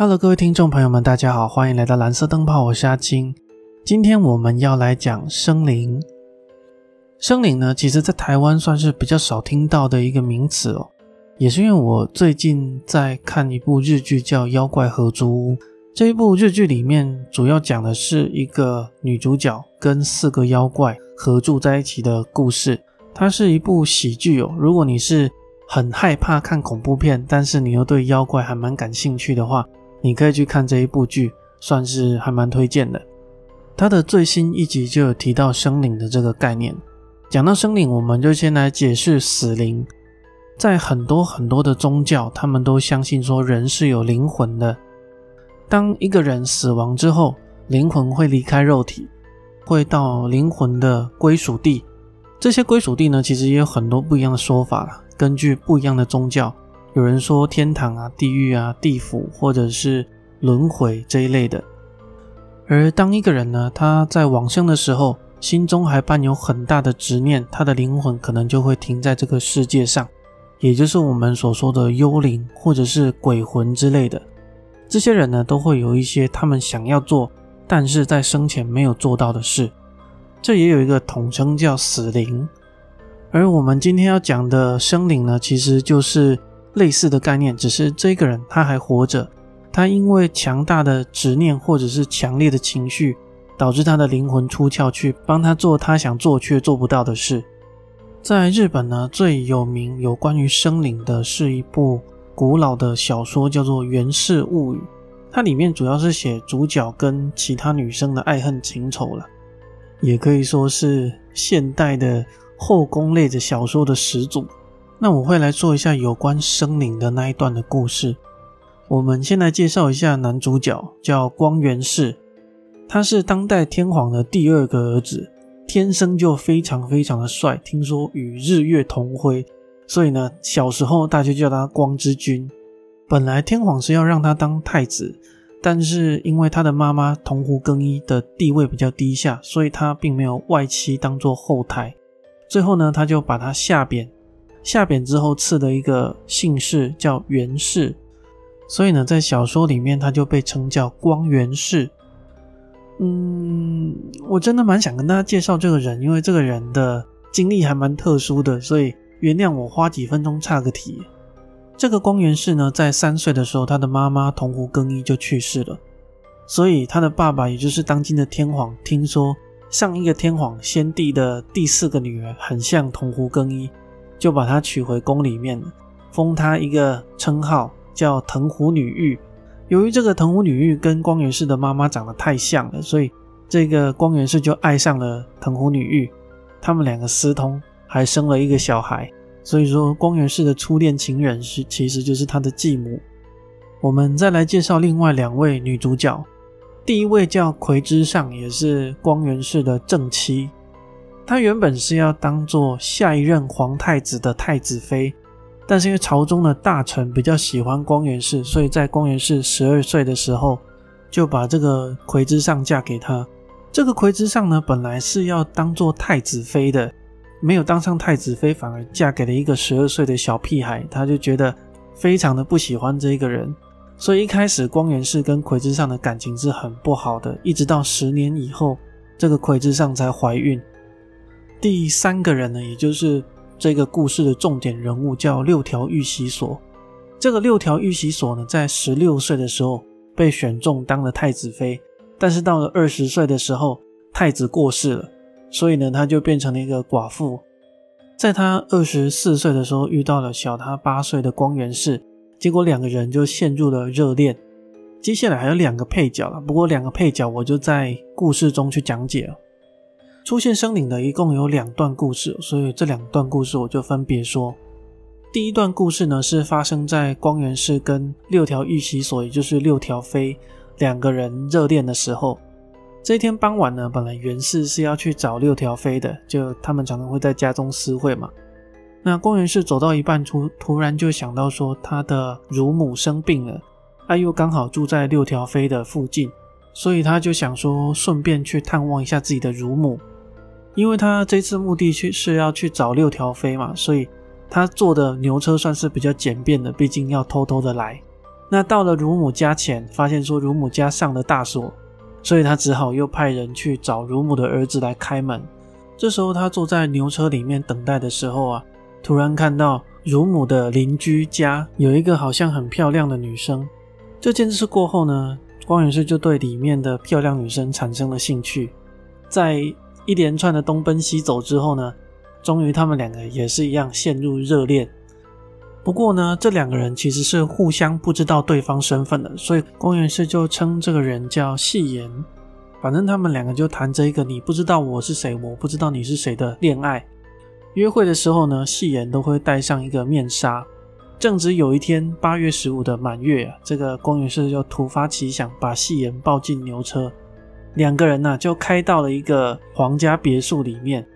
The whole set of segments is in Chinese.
Hello，各位听众朋友们，大家好，欢迎来到蓝色灯泡，我是阿青。今天我们要来讲生灵。生灵呢，其实在台湾算是比较少听到的一个名词哦，也是因为我最近在看一部日剧，叫《妖怪合租屋》。这一部日剧里面主要讲的是一个女主角跟四个妖怪合住在一起的故事。它是一部喜剧哦。如果你是很害怕看恐怖片，但是你又对妖怪还蛮感兴趣的话，你可以去看这一部剧，算是还蛮推荐的。它的最新一集就有提到生灵的这个概念。讲到生灵，我们就先来解释死灵。在很多很多的宗教，他们都相信说人是有灵魂的。当一个人死亡之后，灵魂会离开肉体，会到灵魂的归属地。这些归属地呢，其实也有很多不一样的说法根据不一样的宗教，有人说天堂啊、地狱啊、地府，或者是轮回这一类的。而当一个人呢，他在往生的时候，心中还伴有很大的执念，他的灵魂可能就会停在这个世界上，也就是我们所说的幽灵或者是鬼魂之类的。这些人呢，都会有一些他们想要做，但是在生前没有做到的事。这也有一个统称叫死灵，而我们今天要讲的生灵呢，其实就是类似的概念，只是这个人他还活着，他因为强大的执念或者是强烈的情绪，导致他的灵魂出窍去帮他做他想做却做不到的事。在日本呢，最有名有关于生灵的是一部古老的小说，叫做《源氏物语》，它里面主要是写主角跟其他女生的爱恨情仇了。也可以说是现代的后宫类的小说的始祖。那我会来做一下有关生灵的那一段的故事。我们先来介绍一下男主角，叫光源氏，他是当代天皇的第二个儿子，天生就非常非常的帅，听说与日月同辉，所以呢，小时候大家叫他光之君。本来天皇是要让他当太子。但是因为他的妈妈桐湖更衣的地位比较低下，所以他并没有外戚当做后台。最后呢，他就把他下贬，下贬之后赐的一个姓氏叫源氏，所以呢，在小说里面他就被称叫光源氏。嗯，我真的蛮想跟大家介绍这个人，因为这个人的经历还蛮特殊的，所以原谅我花几分钟岔个题。这个光源氏呢，在三岁的时候，他的妈妈桐湖更衣就去世了，所以他的爸爸，也就是当今的天皇，听说上一个天皇先帝的第四个女儿很像桐湖更衣，就把她娶回宫里面，封她一个称号叫藤壶女玉。由于这个藤壶女玉跟光源氏的妈妈长得太像了，所以这个光源氏就爱上了藤壶女玉，他们两个私通，还生了一个小孩。所以说，光源氏的初恋情人是其实就是他的继母。我们再来介绍另外两位女主角，第一位叫葵之上，也是光源氏的正妻。她原本是要当做下一任皇太子的太子妃，但是因为朝中的大臣比较喜欢光源氏，所以在光源氏十二岁的时候就把这个葵之上嫁给他。这个葵之上呢，本来是要当做太子妃的。没有当上太子妃，反而嫁给了一个十二岁的小屁孩，他就觉得非常的不喜欢这个人，所以一开始光源氏跟葵之上的感情是很不好的，一直到十年以后，这个葵之上才怀孕。第三个人呢，也就是这个故事的重点人物，叫六条玉玺所。这个六条玉玺所呢，在十六岁的时候被选中当了太子妃，但是到了二十岁的时候，太子过世了。所以呢，他就变成了一个寡妇。在他二十四岁的时候，遇到了小他八岁的光源氏，结果两个人就陷入了热恋。接下来还有两个配角了，不过两个配角我就在故事中去讲解了。出现生灵的一共有两段故事，所以这两段故事我就分别说。第一段故事呢，是发生在光源氏跟六条玉玺所，也就是六条妃两个人热恋的时候。这一天傍晚呢，本来袁氏是要去找六条飞的，就他们常常会在家中私会嘛。那光源氏走到一半，突突然就想到说，他的乳母生病了，他又刚好住在六条飞的附近，所以他就想说，顺便去探望一下自己的乳母。因为他这次目的去是要去找六条飞嘛，所以他坐的牛车算是比较简便的，毕竟要偷偷的来。那到了乳母家前，发现说乳母家上了大锁，所以他只好又派人去找乳母的儿子来开门。这时候他坐在牛车里面等待的时候啊，突然看到乳母的邻居家有一个好像很漂亮的女生。这件事过后呢，光源氏就对里面的漂亮女生产生了兴趣。在一连串的东奔西走之后呢，终于他们两个也是一样陷入热恋。不过呢，这两个人其实是互相不知道对方身份的，所以公园氏就称这个人叫戏言。反正他们两个就谈着一个你不知道我是谁，我不知道你是谁的恋爱。约会的时候呢，戏言都会戴上一个面纱。正值有一天八月十五的满月，这个公园氏就突发奇想，把戏言抱进牛车，两个人呢就开到了一个皇家别墅里面。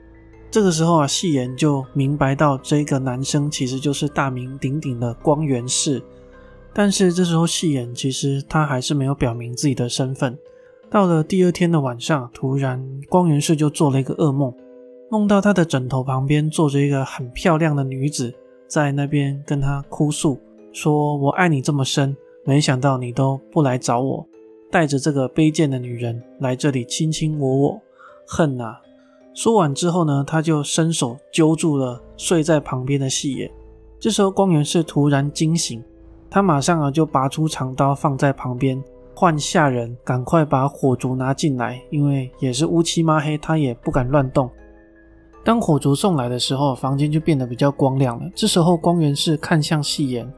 这个时候啊，戏言就明白到这个男生其实就是大名鼎鼎的光源氏，但是这时候戏言其实他还是没有表明自己的身份。到了第二天的晚上，突然光源氏就做了一个噩梦，梦到他的枕头旁边坐着一个很漂亮的女子，在那边跟他哭诉，说我爱你这么深，没想到你都不来找我，带着这个卑贱的女人来这里卿卿我我，恨啊！说完之后呢，他就伸手揪住了睡在旁边的细野。这时候光源氏突然惊醒，他马上啊就拔出长刀放在旁边，唤下人赶快把火烛拿进来，因为也是乌漆抹黑，他也不敢乱动。当火烛送来的时候，房间就变得比较光亮了。这时候光源氏看向细言，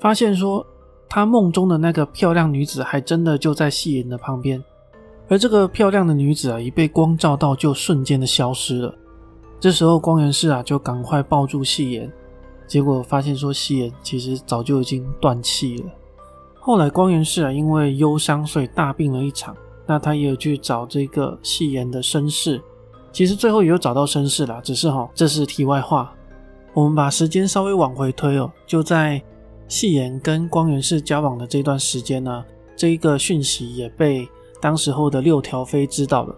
发现说他梦中的那个漂亮女子还真的就在细言的旁边。而这个漂亮的女子啊，一被光照到，就瞬间的消失了。这时候光源氏啊，就赶快抱住细言，结果发现说细言其实早就已经断气了。后来光源氏啊，因为忧伤，所以大病了一场。那他也有去找这个细言的身世，其实最后也有找到身世了，只是哈，这是题外话。我们把时间稍微往回推哦，就在细言跟光源氏交往的这段时间呢，这一个讯息也被。当时候的六条飞知道了，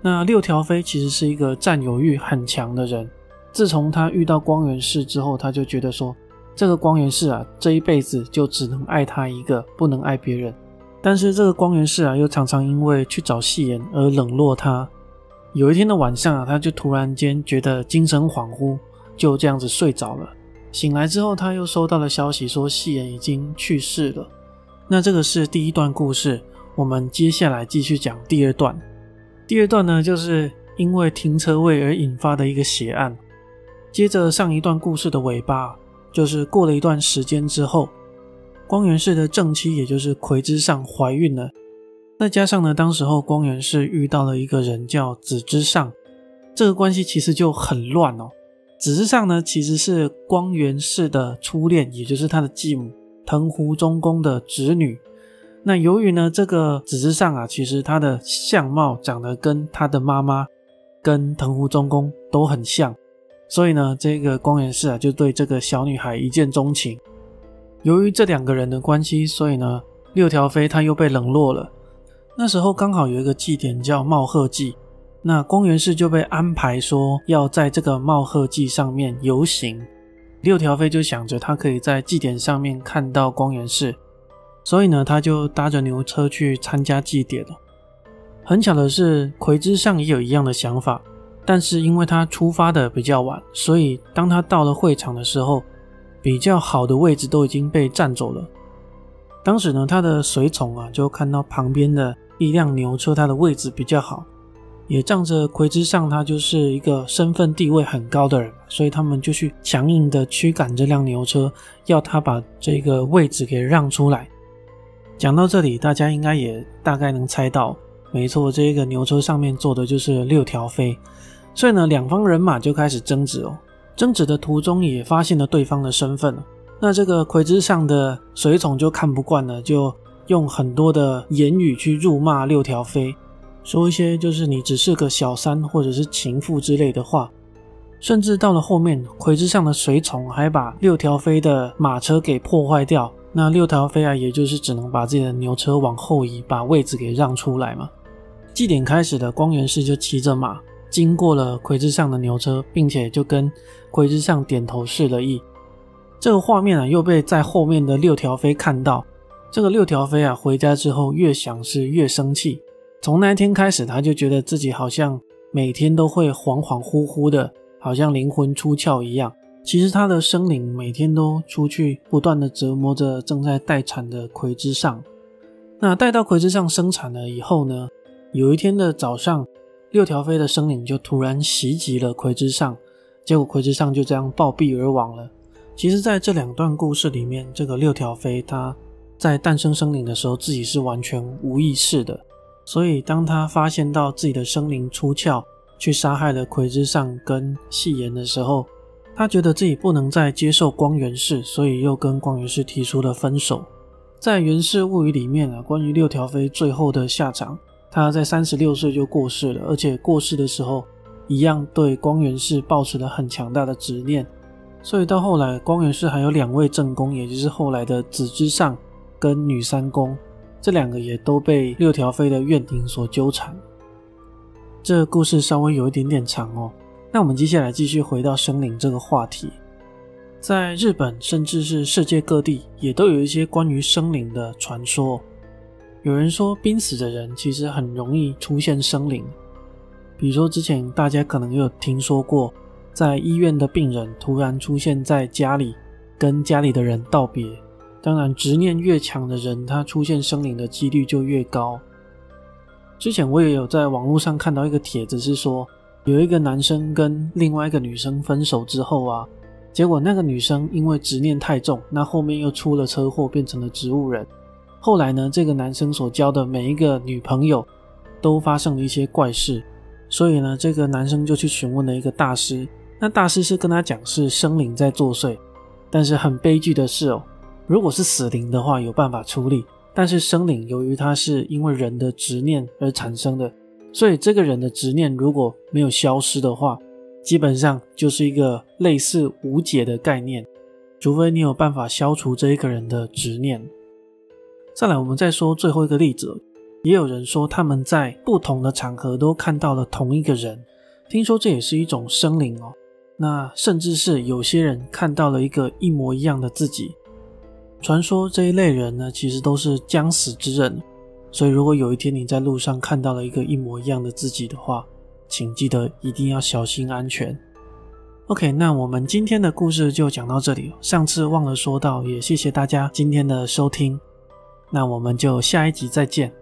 那六条飞其实是一个占有欲很强的人。自从他遇到光源氏之后，他就觉得说，这个光源氏啊，这一辈子就只能爱他一个，不能爱别人。但是这个光源氏啊，又常常因为去找戏言而冷落他。有一天的晚上啊，他就突然间觉得精神恍惚，就这样子睡着了。醒来之后，他又收到了消息说戏言已经去世了。那这个是第一段故事。我们接下来继续讲第二段。第二段呢，就是因为停车位而引发的一个血案。接着上一段故事的尾巴，就是过了一段时间之后，光源氏的正妻，也就是葵之上怀孕了。再加上呢，当时候光源氏遇到了一个人叫子之上，这个关系其实就很乱哦。子之上呢，其实是光源氏的初恋，也就是他的继母藤壶中宫的侄女。那由于呢，这个子之上啊，其实他的相貌长得跟他的妈妈、跟藤壶中宫都很像，所以呢，这个光源氏啊就对这个小女孩一见钟情。由于这两个人的关系，所以呢，六条飞他又被冷落了。那时候刚好有一个祭典叫茂贺祭，那光源氏就被安排说要在这个茂贺祭上面游行。六条飞就想着他可以在祭典上面看到光源氏。所以呢，他就搭着牛车去参加祭典了。很巧的是，葵之上也有一样的想法，但是因为他出发的比较晚，所以当他到了会场的时候，比较好的位置都已经被占走了。当时呢，他的随从啊就看到旁边的一辆牛车，它的位置比较好，也仗着葵之上他就是一个身份地位很高的人，所以他们就去强硬的驱赶这辆牛车，要他把这个位置给让出来。讲到这里，大家应该也大概能猜到，没错，这个牛车上面坐的就是六条飞，所以呢，两方人马就开始争执哦。争执的途中也发现了对方的身份。那这个魁之上的随从就看不惯了，就用很多的言语去辱骂六条飞，说一些就是你只是个小三或者是情妇之类的话，甚至到了后面，魁之上的随从还把六条飞的马车给破坏掉。那六条飞啊，也就是只能把自己的牛车往后移，把位置给让出来嘛。祭典开始的光源氏就骑着马经过了魁之上的牛车，并且就跟魁之上点头示了意。这个画面啊，又被在后面的六条飞看到。这个六条飞啊，回家之后越想是越生气。从那天开始，他就觉得自己好像每天都会恍恍惚惚的，好像灵魂出窍一样。其实他的生灵每天都出去不断的折磨着正在待产的葵之上。那待到葵之上生产了以后呢，有一天的早上。六条飞的生灵就突然袭击了葵之上，结果葵之上就这样暴毙而亡了。其实，在这两段故事里面，这个六条飞他在诞生生灵的时候，自己是完全无意识的。所以，当他发现到自己的生灵出窍，去杀害了葵之上跟细言的时候，他觉得自己不能再接受光源氏，所以又跟光源氏提出了分手。在《源氏物语》里面啊，关于六条飞最后的下场。他在三十六岁就过世了，而且过世的时候一样对光源氏抱持了很强大的执念，所以到后来光源氏还有两位正宫，也就是后来的子之上跟女三公，这两个也都被六条飞的怨灵所纠缠。这故事稍微有一点点长哦，那我们接下来继续回到生灵这个话题，在日本甚至是世界各地也都有一些关于生灵的传说。有人说，濒死的人其实很容易出现生灵，比如说之前大家可能有听说过，在医院的病人突然出现在家里，跟家里的人道别。当然，执念越强的人，他出现生灵的几率就越高。之前我也有在网络上看到一个帖子，是说有一个男生跟另外一个女生分手之后啊，结果那个女生因为执念太重，那后面又出了车祸，变成了植物人。后来呢，这个男生所交的每一个女朋友都发生了一些怪事，所以呢，这个男生就去询问了一个大师。那大师是跟他讲是生灵在作祟，但是很悲剧的是哦，如果是死灵的话有办法处理，但是生灵由于它是因为人的执念而产生的，所以这个人的执念如果没有消失的话，基本上就是一个类似无解的概念，除非你有办法消除这一个人的执念。再来，我们再说最后一个例子。也有人说他们在不同的场合都看到了同一个人，听说这也是一种生灵哦。那甚至是有些人看到了一个一模一样的自己。传说这一类人呢，其实都是将死之人。所以，如果有一天你在路上看到了一个一模一样的自己的话，请记得一定要小心安全。OK，那我们今天的故事就讲到这里。上次忘了说到，也谢谢大家今天的收听。那我们就下一集再见。